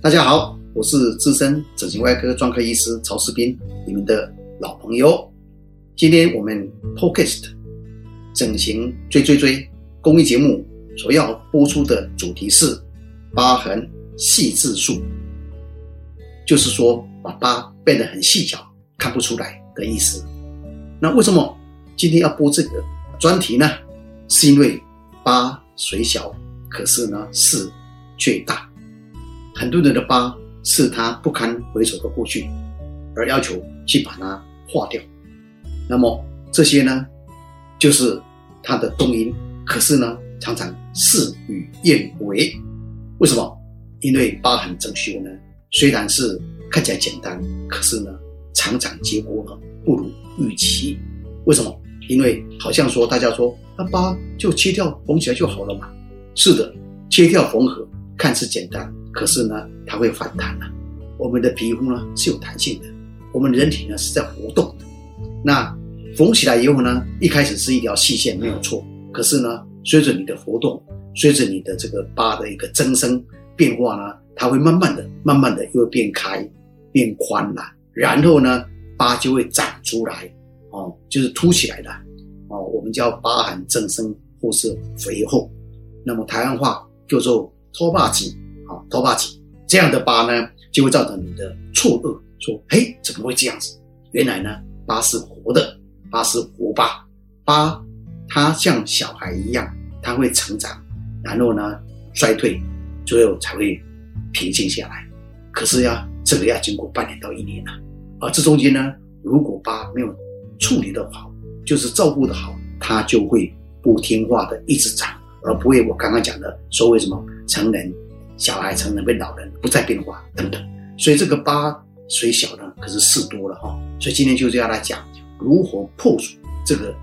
大家好，我是资深整形外科专科医师曹世斌，你们的老朋友。今天我们 Podcast 整形追追追公益节目所要播出的主题是疤痕细致术，就是说把疤变得很细小，看不出来的意思。那为什么今天要播这个专题呢？是因为疤虽小，可是呢事却大。很多人的疤是他不堪回首的过去，而要求去把它化掉。那么这些呢，就是他的动因。可是呢，常常事与愿违。为什么？因为疤痕正修呢，虽然是看起来简单，可是呢，常常结果呢不如预期。为什么？因为好像说大家说，那疤就切掉缝起来就好了嘛。是的，切掉缝合看似简单。可是呢，它会反弹了。我们的皮肤呢是有弹性的，我们人体呢是在活动的。那缝起来以后呢，一开始是一条细线没有错。可是呢，随着你的活动，随着你的这个疤的一个增生变化呢，它会慢慢的、慢慢的又变开、变宽了。然后呢，疤就会长出来，哦，就是凸起来的，哦，我们叫疤痕增生或是肥厚。那么台湾话叫做脱疤肌。啊，脱发起这样的疤呢，就会造成你的错愕，说：“嘿，怎么会这样子？”原来呢，疤是活的，疤是活疤，疤它像小孩一样，它会成长，然后呢衰退，最后才会平静下来。可是呀，这个要经过半年到一年了，而这中间呢，如果疤没有处理的好，就是照顾的好，它就会不听话的一直长，而不会我刚刚讲的所谓什么成人。小孩、成人、变老人不再变化等等，所以这个疤虽小呢，可是事多了哈。所以今天就是要来讲，如何破除这个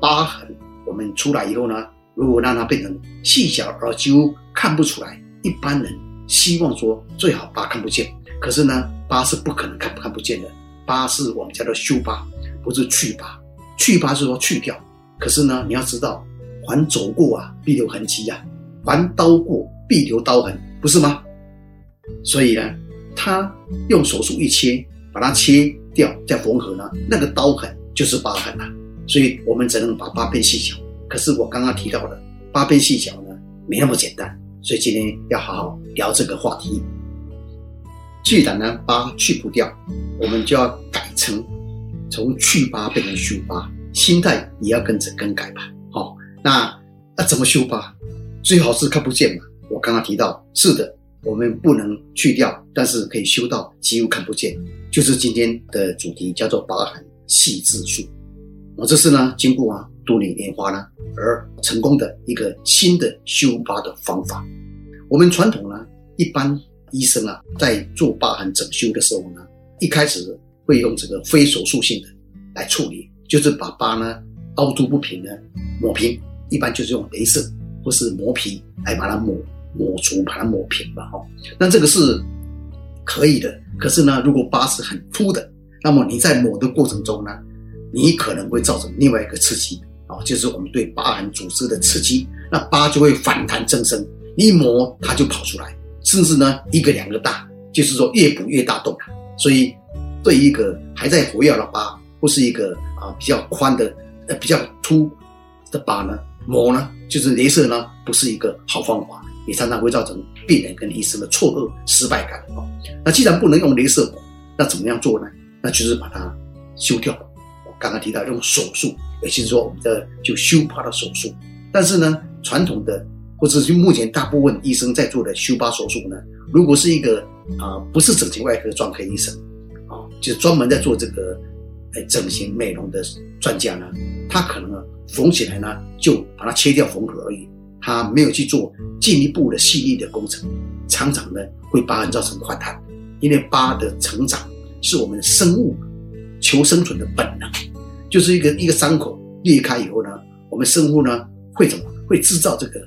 疤痕。我们出来以后呢，如果让它变成细小而几乎看不出来，一般人希望说最好疤看不见。可是呢，疤是不可能看看不见的。疤是我们叫做修疤，不是去疤。去疤是说去掉。可是呢，你要知道，凡走过啊，必留痕迹呀；凡刀过，必留刀痕。不是吗？所以呢，他用手术一切，把它切掉再缝合呢，那个刀痕就是疤痕了。所以我们只能把疤变细小。可是我刚刚提到的疤变细小呢，没那么简单。所以今天要好好聊这个话题。既然呢疤去不掉，我们就要改成从去疤变成修疤，心态也要跟着更改吧。好，那那怎么修疤？最好是看不见嘛。我刚刚提到，是的，我们不能去掉，但是可以修到几乎看不见，就是今天的主题叫做疤痕细致术。我这是呢，经过啊多年研发呢而成功的一个新的修疤的方法。我们传统呢，一般医生啊在做疤痕整修的时候呢，一开始会用这个非手术性的来处理，就是把疤呢凹凸不平的抹平，一般就是用镭射或是磨皮来把它抹。抹除，把它抹平吧，哈。那这个是可以的。可是呢，如果疤是很凸的，那么你在抹的过程中呢，你可能会造成另外一个刺激，啊，就是我们对疤痕组织的刺激，那疤就会反弹增生，一磨它就跑出来，甚至呢一个两个大，就是说越补越大洞。所以对一个还在活跃的疤，或是一个啊比较宽的、呃比较凸的疤呢，磨呢就是镭射呢，不是一个好方法。也常常会造成病人跟医生的错愕、失败感哦。那既然不能用镭射，那怎么样做呢？那就是把它修掉。刚刚提到用手术，也就是说我们的就修疤的手术。但是呢，传统的或者是目前大部分医生在做的修疤手术呢，如果是一个啊不是整形外科专科医生啊，就是专门在做这个哎整形美容的专家呢，他可能缝起来呢就把它切掉缝合而已。他没有去做进一步的细腻的工程，常常呢会疤痕造成垮塌，因为疤的成长是我们生物求生存的本能，就是一个一个伤口裂开以后呢，我们生物呢会怎么会制造这个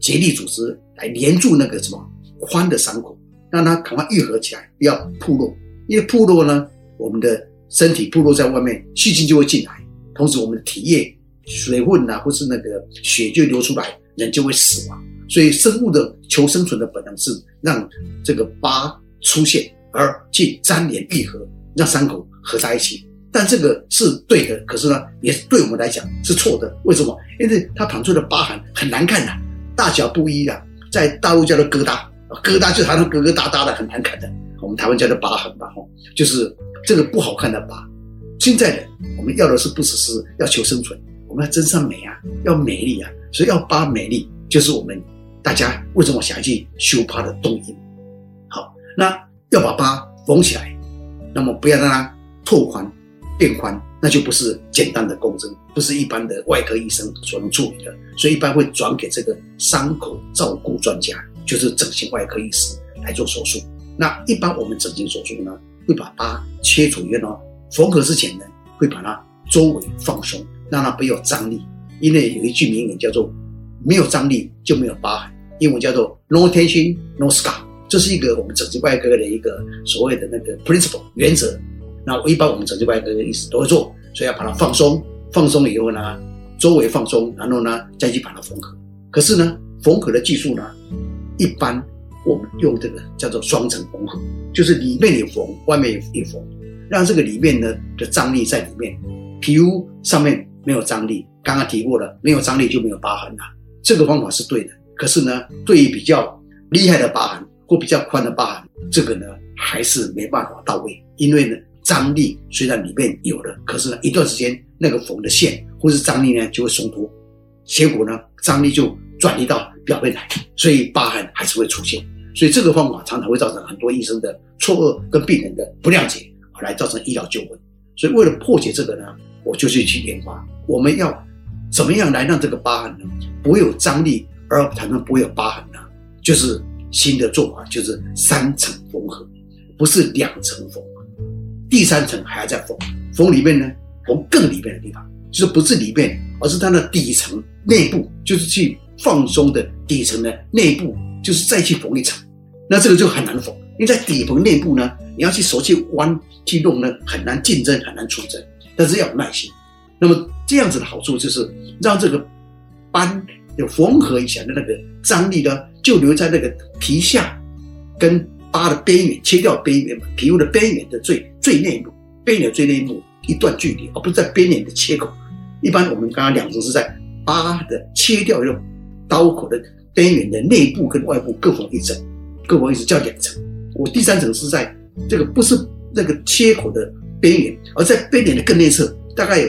结缔组织来连住那个什么宽的伤口，让它赶快愈合起来，不要破落。因为破落呢，我们的身体破落在外面，细菌就会进来，同时我们的体液、水分呐，或是那个血就流出来，人就会死亡。所以生物的求生存的本能是让这个疤出现，而去粘连愈合，让伤口合在一起。但这个是对的，可是呢，也对我们来讲是错的。为什么？因为它长出的疤痕很难看的，大小不一的，在大陆叫做疙瘩，疙瘩就好像疙疙瘩瘩的，很难看的。我们台湾叫做疤痕吧，吼，就是这个不好看的疤。现在的我们要的是不只是要求生存，我们要真善美啊，要美丽啊，所以要疤美丽，就是我们大家为什么想要去修疤的动因。好，那要把疤缝起来，那么不要让它拓宽。变宽，那就不是简单的共振，不是一般的外科医生所能处理的，所以一般会转给这个伤口照顾专家，就是整形外科医师来做手术。那一般我们整形手术呢，会把疤切除以后，缝合之前呢，会把它周围放松，让它不要张力。因为有一句名言叫做“没有张力就没有疤痕”，英文叫做 “no tension no scar”，这是一个我们整形外科的一个所谓的那个 principle 原则。那一般我们整形外科的医师都会做，所以要把它放松，放松以后呢，周围放松，然后呢再去把它缝合。可是呢，缝合的技术呢，一般我们用这个叫做双层缝合，就是里面也缝，外面也缝，让这个里面呢的张力在里面，皮肤上面没有张力。刚刚提过了，没有张力就没有疤痕了。这个方法是对的。可是呢，对于比较厉害的疤痕或比较宽的疤痕，这个呢还是没办法到位，因为呢。张力虽然里面有了，可是呢，一段时间那个缝的线或是张力呢就会松脱，结果呢张力就转移到表面来，所以疤痕还是会出现。所以这个方法常常会造成很多医生的错愕跟病人的不谅解，来造成医疗纠纷。所以为了破解这个呢，我就是去研发，我们要怎么样来让这个疤痕呢不会有张力，而才能不会有疤痕呢？就是新的做法，就是三层缝合，不是两层缝。第三层还要再缝，缝里面呢，缝更里面的地方，就是不是里面，而是它的底层内部，就是去放松的底层的内部，就是再去缝一层。那这个就很难缝，因为在底缝内部呢，你要去手去弯去弄呢，很难进针，很难出针，但是要有耐心。那么这样子的好处就是让这个斑有缝合以前的那个张力呢，就留在那个皮下跟。疤的边缘切掉边缘嘛，皮肤的边缘的最最内部，边缘最内部一段距离，而不是在边缘的切口。一般我们刚刚两层是在疤的切掉用刀口的边缘的内部跟外部各缝一层，各缝一层叫两层。我第三层是在这个不是那个切口的边缘，而在边缘的更内侧，大概有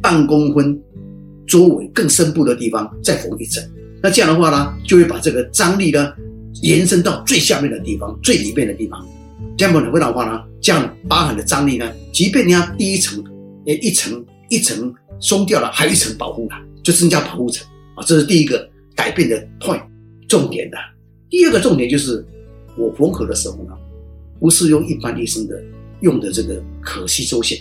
半公分周围更深部的地方再缝一层。那这样的话呢，就会把这个张力呢。延伸到最下面的地方、最里面的地方，这样不能会的话呢，这样疤痕的张力呢，即便你要第一层，诶一层一层松掉了，还有一层保护它，就增加保护层啊，这是第一个改变的 point 重点的。第二个重点就是，我缝合的时候呢，不是用一般医生的用的这个可吸收线，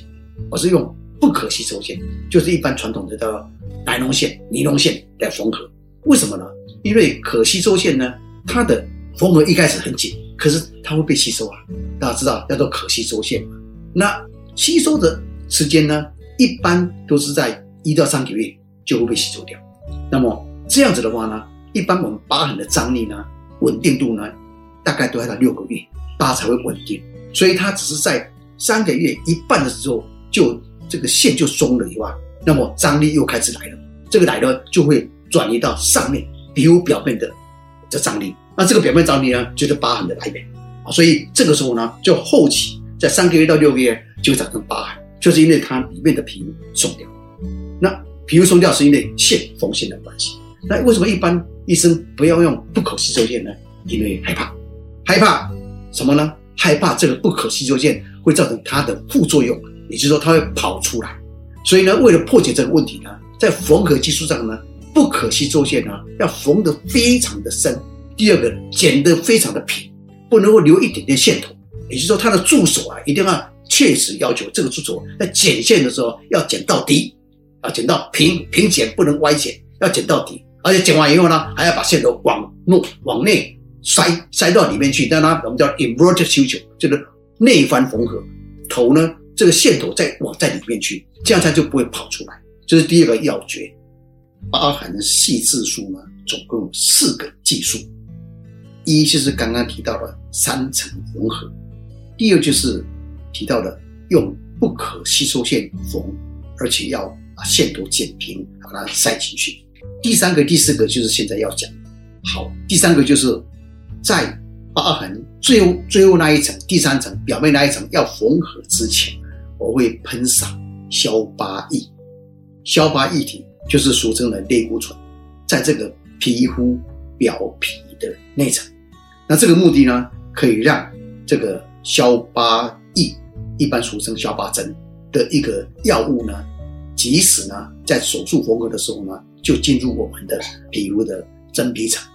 而是用不可吸收线，就是一般传统的叫奶龙线、尼龙线来缝合。为什么呢？因为可吸收线呢。它的缝合一开始很紧，可是它会被吸收啊。大家知道叫做可吸收线嘛？那吸收的时间呢，一般都是在一到三个月就会被吸收掉。那么这样子的话呢，一般我们疤痕的张力呢、稳定度呢，大概都要到六个月疤才会稳定。所以它只是在三个月一半的时候，就这个线就松了以外，那么张力又开始来了。这个来了就会转移到上面皮肤表面的。这张力，那这个表面张力呢，就是疤痕的来源啊。所以这个时候呢，就后期在三个月到六个月就会长生疤痕，就是因为它里面的皮松掉。那皮肤松掉是因为线缝线的关系。那为什么一般医生不要用不可吸收线呢？因为害怕，害怕什么呢？害怕这个不可吸收线会造成它的副作用，也就是说它会跑出来。所以呢，为了破解这个问题呢，在缝合技术上呢。不可吸收线呢，要缝得非常的深。第二个，剪得非常的平，不能够留一点点线头。也就是说，他的助手啊，一定要切实要求这个助手在剪线的时候要剪到底，要剪到平平剪，不能歪剪，要剪到底。而且剪完以后呢，还要把线头往内往内塞塞到里面去，让它我们叫 inverted suture，就是内翻缝合，头呢这个线头再往在里面去，这样它就不会跑出来。这是第二个要诀。疤痕的细致术呢，总共有四个技术，一就是刚刚提到的三层缝合，第二就是提到的用不可吸收线缝，而且要把线头剪平，把它塞进去。第三个、第四个就是现在要讲。好，第三个就是在疤痕最后最后那一层、第三层表面那一层要缝合之前，我会喷洒消疤液。消疤液体就是俗称的类固醇，在这个皮肤表皮的内层。那这个目的呢，可以让这个消疤液，一般俗称消疤针的一个药物呢，即使呢在手术缝合的时候呢，就进入我们的皮肤的真皮层。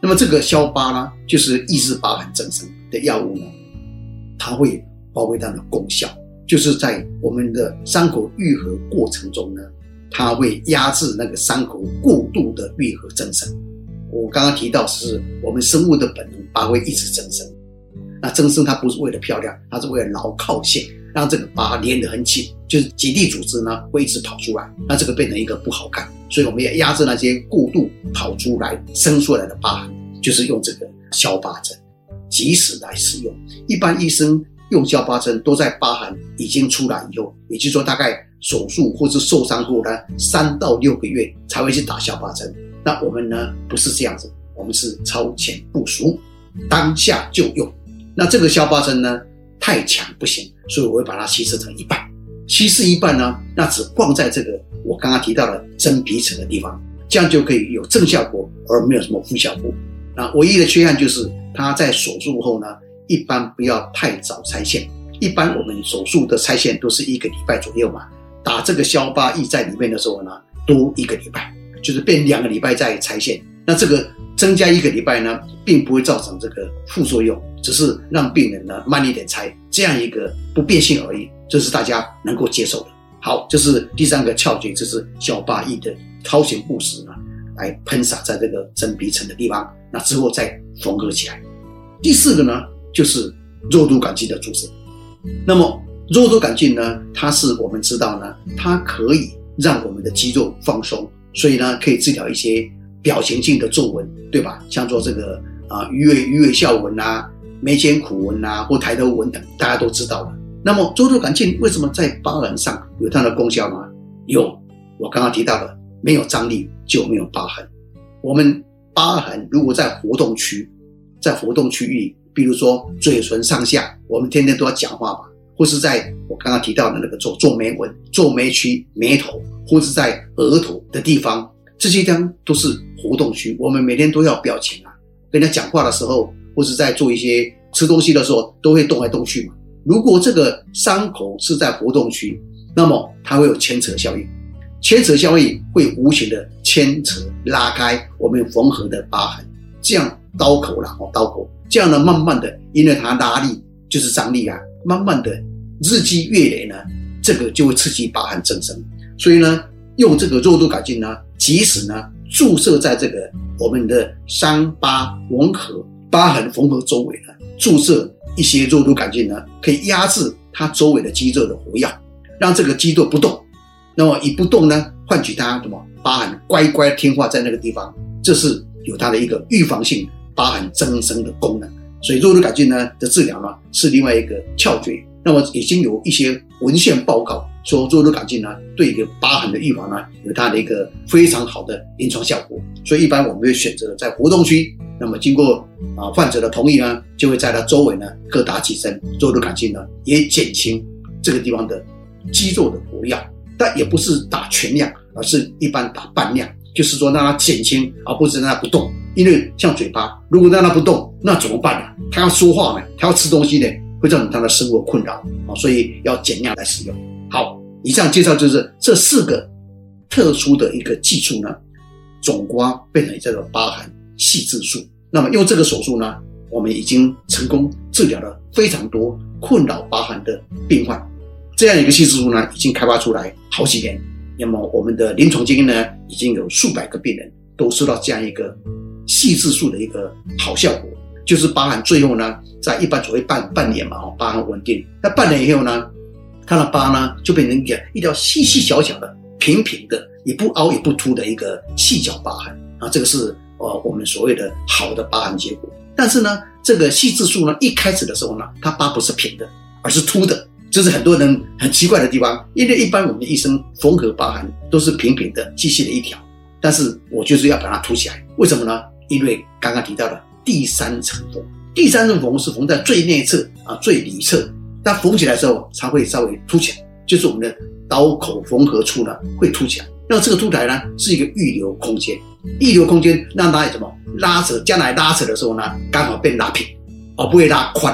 那么这个消疤呢，就是抑制疤痕增生的药物呢，它会发挥它的功效，就是在我们的伤口愈合过程中呢，它会压制那个伤口过度的愈合增生。我刚刚提到是我们生物的本能，疤会一直增生。那增生它不是为了漂亮，它是为了牢靠性，让这个疤连得很紧，就是基地组织呢会一直跑出来，那这个变成一个不好看。所以我们要压制那些过度跑出来、生出来的疤痕。就是用这个消疤针，及时来使用。一般医生用消疤针都在疤痕已经出来以后，也就是说大概手术或是受伤后呢，三到六个月才会去打消疤针。那我们呢不是这样子，我们是超前部署，当下就用。那这个消疤针呢太强不行，所以我会把它稀释成一半。稀释一半呢，那只放在这个我刚刚提到的真皮层的地方，这样就可以有正效果，而没有什么副效果。那唯一的缺憾就是，它在手术后呢，一般不要太早拆线。一般我们手术的拆线都是一个礼拜左右嘛。打这个消疤液在里面的时候呢，多一个礼拜，就是变两个礼拜再拆线。那这个增加一个礼拜呢，并不会造成这个副作用，只是让病人呢慢一点拆，这样一个不变性而已，这是大家能够接受的。好，这是第三个窍诀，就是消疤液的超前布施呢。来喷洒在这个真皮层的地方，那之后再缝合起来。第四个呢，就是肉毒杆菌的注射。那么肉毒杆菌呢，它是我们知道呢，它可以让我们的肌肉放松，所以呢，可以治疗一些表情性的皱纹，对吧？像做这个啊鱼尾鱼尾笑纹啊、眉间苦纹啊或抬头纹等，大家都知道了。那么肉毒杆菌为什么在疤痕上有它的功效呢？有我刚刚提到的。没有张力就没有疤痕。我们疤痕如果在活动区，在活动区域，比如说嘴唇上下，我们天天都要讲话嘛，或是在我刚刚提到的那个做做眉纹、做眉区、眉头，或是在额头的地方，这些地方都是活动区。我们每天都要表情啊，跟人家讲话的时候，或是在做一些吃东西的时候，都会动来动去嘛。如果这个伤口是在活动区，那么它会有牵扯效应。牵扯效应会无形的牵扯拉开我们缝合的疤痕，这样刀口了哦，刀口这样呢，慢慢的，因为它拉力就是张力啊，慢慢的日积月累呢，这个就会刺激疤痕增生。所以呢，用这个肉毒杆菌呢，即使呢注射在这个我们的伤疤缝合疤痕缝合周围呢，注射一些肉毒杆菌呢，可以压制它周围的肌肉的活跃，让这个肌肉不动。那么一不动呢，换取它什么疤痕乖乖听话在那个地方，这是有它的一个预防性疤痕增生的功能。所以肉毒杆菌呢的治疗呢是另外一个窍诀。那么已经有一些文献报告说肉毒杆菌呢对一个疤痕的预防呢有它的一个非常好的临床效果。所以一般我们会选择在活动区，那么经过啊患者的同意呢，就会在它周围呢各打几针肉毒杆菌呢，也减轻这个地方的肌肉的活跃。但也不是打全量，而是一般打半量，就是说让它减轻，而不是让它不动。因为像嘴巴，如果让它不动，那怎么办呢？它要说话呢，它要吃东西呢，会造成它的生活困扰啊。所以要减量来使用。好，以上介绍就是这四个特殊的一个技术呢，总刮变成这个疤痕细致术。那么用这个手术呢，我们已经成功治疗了非常多困扰疤痕的病患。这样一个细致术呢，已经开发出来好几年。那么我们的临床经验呢，已经有数百个病人都收到这样一个细致术的一个好效果。就是疤痕最后呢，在一般所谓半半年嘛，哦，疤痕稳定。那半年以后呢，它的疤呢就变成一条一条细细小小的、平平的，也不凹也不凸的一个细角疤痕啊。这个是呃我们所谓的好的疤痕结果。但是呢，这个细致素呢，一开始的时候呢，它疤不是平的，而是凸的，这是很多人很奇怪的地方。因为一般我们医生缝合疤痕都是平平的、细细的一条，但是我就是要把它凸起来。为什么呢？因为刚刚提到的第三层缝，第三层缝是缝在最内侧啊、最里侧，它缝起来之后才会稍微凸起来，就是我们的刀口缝合处呢会凸起来。那这个凸台呢是一个预留空间，预留空间让它什么拉扯，将来拉扯的时候呢刚好变拉平，而不会拉宽。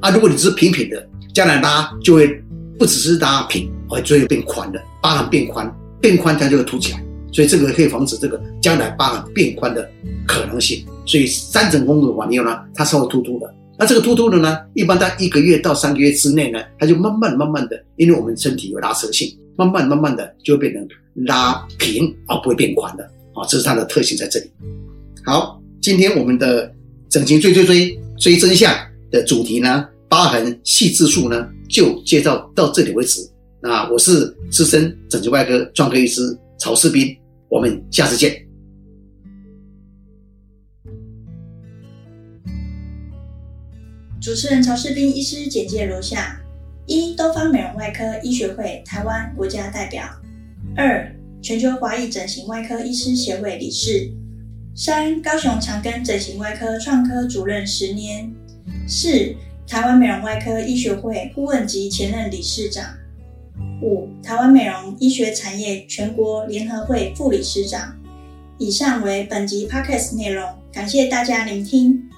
啊，如果你只是平平的，将来拉就会不只是拉平，而最后变宽的，疤痕变宽，变宽它就会凸起来。所以这个可以防止这个将来疤痕变宽的可能性。所以三层缝合完以后呢，它稍微凸凸的。那这个凸凸的呢，一般在一个月到三个月之内呢，它就慢慢慢慢的，因为我们身体有拉扯性，慢慢慢慢的就会变成拉平而不会变宽的啊，这是它的特性在这里。好，今天我们的整形追追追追真相的主题呢，疤痕细致术呢，就介绍到这里为止。那我是资深整形外科专科医师曹世斌。我们下次见。主持人曹世斌医师简介如下：一、东方美容外科医学会台湾国家代表；二、全球华裔整形外科医师协会理事；三、高雄长庚整形外科创科主任十年；四、台湾美容外科医学会顾问及前任理事长。五、台湾美容医学产业全国联合会副理事长。以上为本集 podcast 内容，感谢大家聆听。